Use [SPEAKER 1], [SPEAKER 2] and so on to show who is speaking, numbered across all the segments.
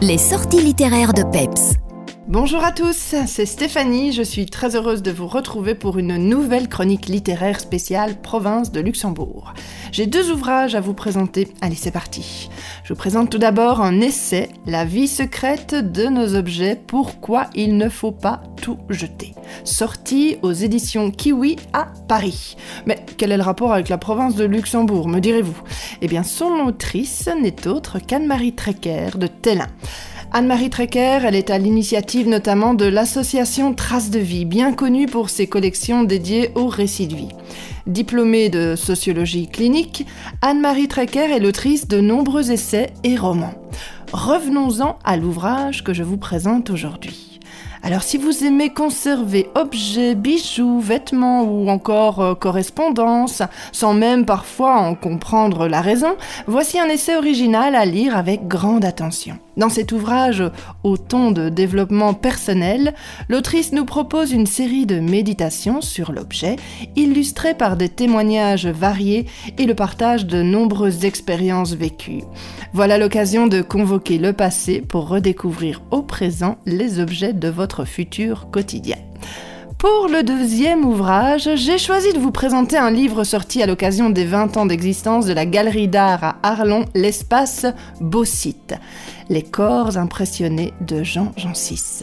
[SPEAKER 1] Les sorties littéraires de Peps.
[SPEAKER 2] Bonjour à tous, c'est Stéphanie, je suis très heureuse de vous retrouver pour une nouvelle chronique littéraire spéciale province de Luxembourg. J'ai deux ouvrages à vous présenter, allez c'est parti. Je vous présente tout d'abord un essai, La vie secrète de nos objets, pourquoi il ne faut pas tout jeter, sorti aux éditions Kiwi à Paris. Mais quel est le rapport avec la province de Luxembourg, me direz-vous? Eh bien son autrice n'est autre qu'Anne-Marie Trecker de Tellin. Anne-Marie Trecker, elle est à l'initiative notamment de l'association Traces de vie, bien connue pour ses collections dédiées aux récits de vie. Diplômée de sociologie clinique, Anne-Marie Trecker est l'autrice de nombreux essais et romans. Revenons-en à l'ouvrage que je vous présente aujourd'hui. Alors si vous aimez conserver objets, bijoux, vêtements ou encore euh, correspondances, sans même parfois en comprendre la raison, voici un essai original à lire avec grande attention. Dans cet ouvrage au ton de développement personnel, l'autrice nous propose une série de méditations sur l'objet, illustrées par des témoignages variés et le partage de nombreuses expériences vécues. Voilà l'occasion de convoquer le passé pour redécouvrir au présent les objets de votre futur quotidien. Pour le deuxième ouvrage, j'ai choisi de vous présenter un livre sorti à l'occasion des 20 ans d'existence de la galerie d'art à Arlon, l'espace Beausite. Les corps impressionnés de Jean Jancis.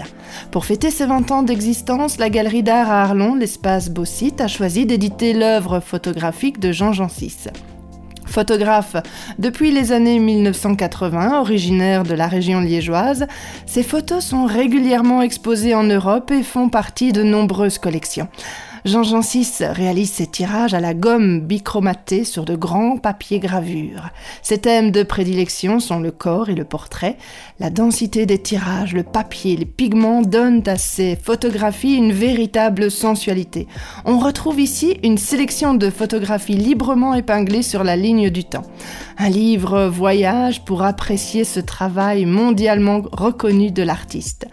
[SPEAKER 2] Pour fêter ses 20 ans d'existence, la galerie d'art à Arlon, l'espace Beausite, a choisi d'éditer l'œuvre photographique de Jean Jancis. Photographe depuis les années 1980, originaire de la région liégeoise, ses photos sont régulièrement exposées en Europe et font partie de nombreuses collections. Jean Jancis réalise ses tirages à la gomme bichromatée sur de grands papiers gravures. Ses thèmes de prédilection sont le corps et le portrait. La densité des tirages, le papier, les pigments donnent à ses photographies une véritable sensualité. On retrouve ici une sélection de photographies librement épinglées sur la ligne du temps. Un livre voyage pour apprécier ce travail mondialement reconnu de l'artiste.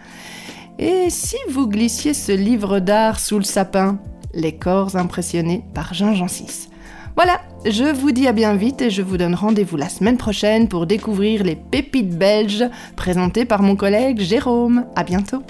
[SPEAKER 2] Et si vous glissiez ce livre d'art sous le sapin? Les corps impressionnés par Jean Jancis. Voilà, je vous dis à bien vite et je vous donne rendez-vous la semaine prochaine pour découvrir les pépites belges présentées par mon collègue Jérôme. À bientôt.